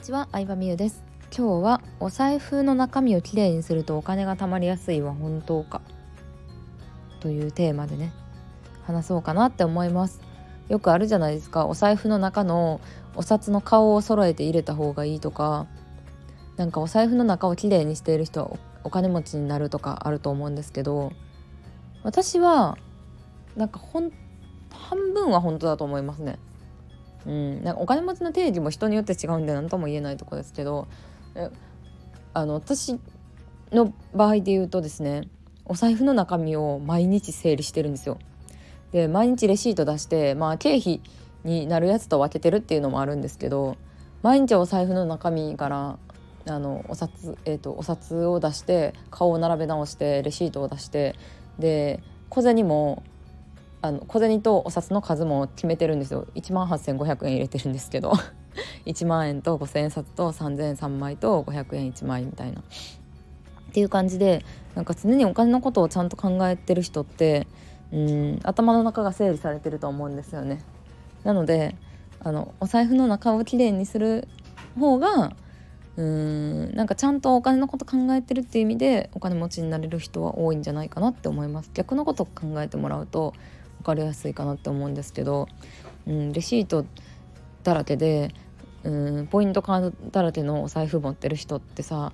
にちは、相葉美優です。今日はお財布の中身をきれいにするとお金が貯まりやすいは本当か？というテーマでね話そうかなって思います。よくあるじゃないですか。お財布の中のお札の顔を揃えて入れた方がいいとか。なんかお財布の中をきれいにしている人はお金持ちになるとかあると思うんですけど。私はなんかほん半分は本当だと思いますね。うん、なんかお金持ちの定義も人によって違うんで何とも言えないとこですけどあの私の場合で言うとですねお財布の中身を毎日整理してるんですよ。で毎日レシート出してまあ経費になるやつと分けてるっていうのもあるんですけど毎日お財布の中身からあのお札、えーと、お札を出して顔を並べ直してレシートを出してで小銭もあの小銭とお札の数も決めてるんですよ1万8500円入れてるんですけど 1万円と5,000円札と3,000円3枚と500円1枚みたいな。っていう感じでなんか常にお金のことをちゃんと考えてる人ってうん頭の中が整理されてると思うんですよね。なのであのお財布の中をきれいにする方がうーんなんかちゃんとお金のこと考えてるっていう意味でお金持ちになれる人は多いんじゃないかなって思います逆のことを考えてもらうと分かりやすいかなって思うんですけど、うん、レシートだらけで、うん、ポイントカードだらけのお財布持ってる人ってさ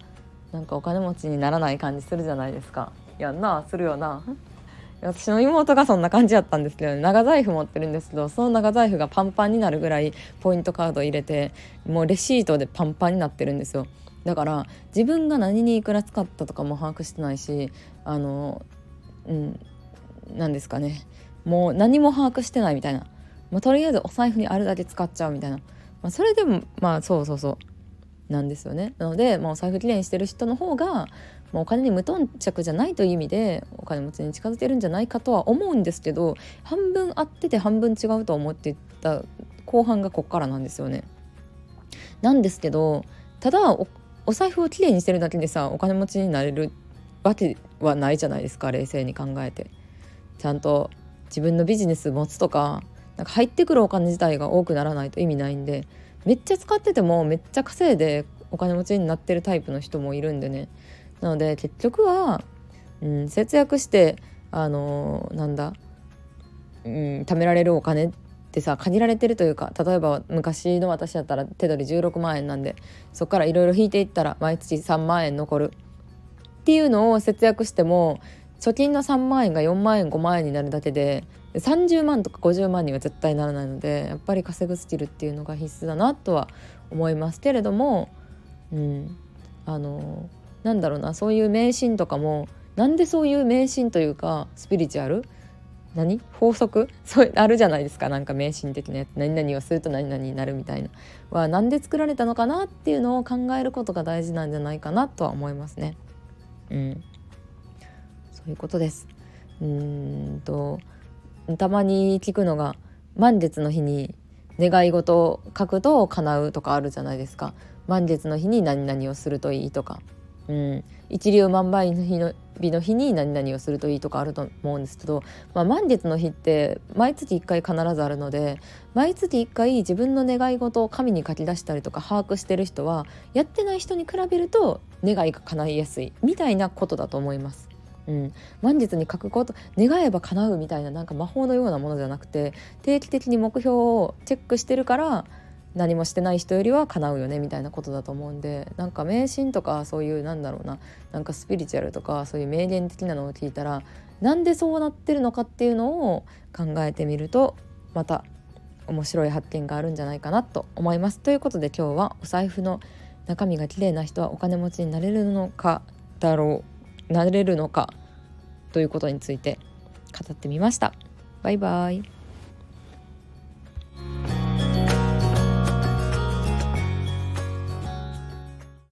なんかお金持ちにならない感じするじゃないですか。やんなするよな。私の妹がそんな感じやったんですけど、ね、長財布持ってるんですけどその長財布がパンパンになるぐらいポイントカード入れてもうレシートでパンパンになってるんですよだから自分が何にいくら使ったとかも把握してないしあのうん何ですかねもう何も把握してないみたいな、まあ、とりあえずお財布にあるだけ使っちゃうみたいな、まあ、それでもまあそうそうそうなんですよねなので、まあ、お財布きれいにしてる人の方がもうお金に無頓着じゃないという意味でお金持ちに近づけるんじゃないかとは思うんですけど半分合ってて半分違うと思ってた後半がこっからなんですよね。なんですけどただおお財布をきれいにしてるだけでさお金持ちになれるわけはないじゃないですか冷静に考えて。ちゃんと自分のビジネス持つとかなんか入ってくるお金自体が多くならないと意味ないんでめっちゃ使っててもめっちゃ稼いでお金持ちになってるタイプの人もいるんでね。なので結局は、うん、節約してあのー、なんだ、うん、貯められるお金ってさ限られてるというか例えば昔の私だったら手取り16万円なんでそこからいろいろ引いていったら毎月3万円残るっていうのを節約しても貯金の3万円が4万円5万円になるだけで30万とか50万には絶対ならないのでやっぱり稼ぐスキルっていうのが必須だなとは思いますけれども、うん、あのなんだろうなそういう迷信とかもなんでそういう迷信というかスピリチュアル？何？法則？そうあるじゃないですかなんか迷信的なやつ。何々をすると何々になるみたいな。は何で作られたのかなっていうのを考えることが大事なんじゃないかなとは思いますね。うん。そういうことです。うんとたまに聞くのが満月の日に願い事を書くと叶うとかあるじゃないですか満月の日に何々をするといいとか、うん、一粒万倍の日の日の日に何々をするといいとかあると思うんですけど、まあ、満月の日って毎月1回必ずあるので毎月1回自分の願い事を紙に書き出したりとか把握してる人はやってない人に比べると願いが叶いやすいみたいなことだと思います。うん、満月に書くこと願えば叶うみたいななんか魔法のようなものじゃなくて定期的に目標をチェックしてるから何もしてない人よりは叶うよねみたいなことだと思うんでなんか迷信とかそういうなんだろうななんかスピリチュアルとかそういう名言的なのを聞いたらなんでそうなってるのかっていうのを考えてみるとまた面白い発見があるんじゃないかなと思います。ということで今日はお財布の中身が綺麗な人はお金持ちになれるのかだろうなれるのかということについて語ってみました。バイバイ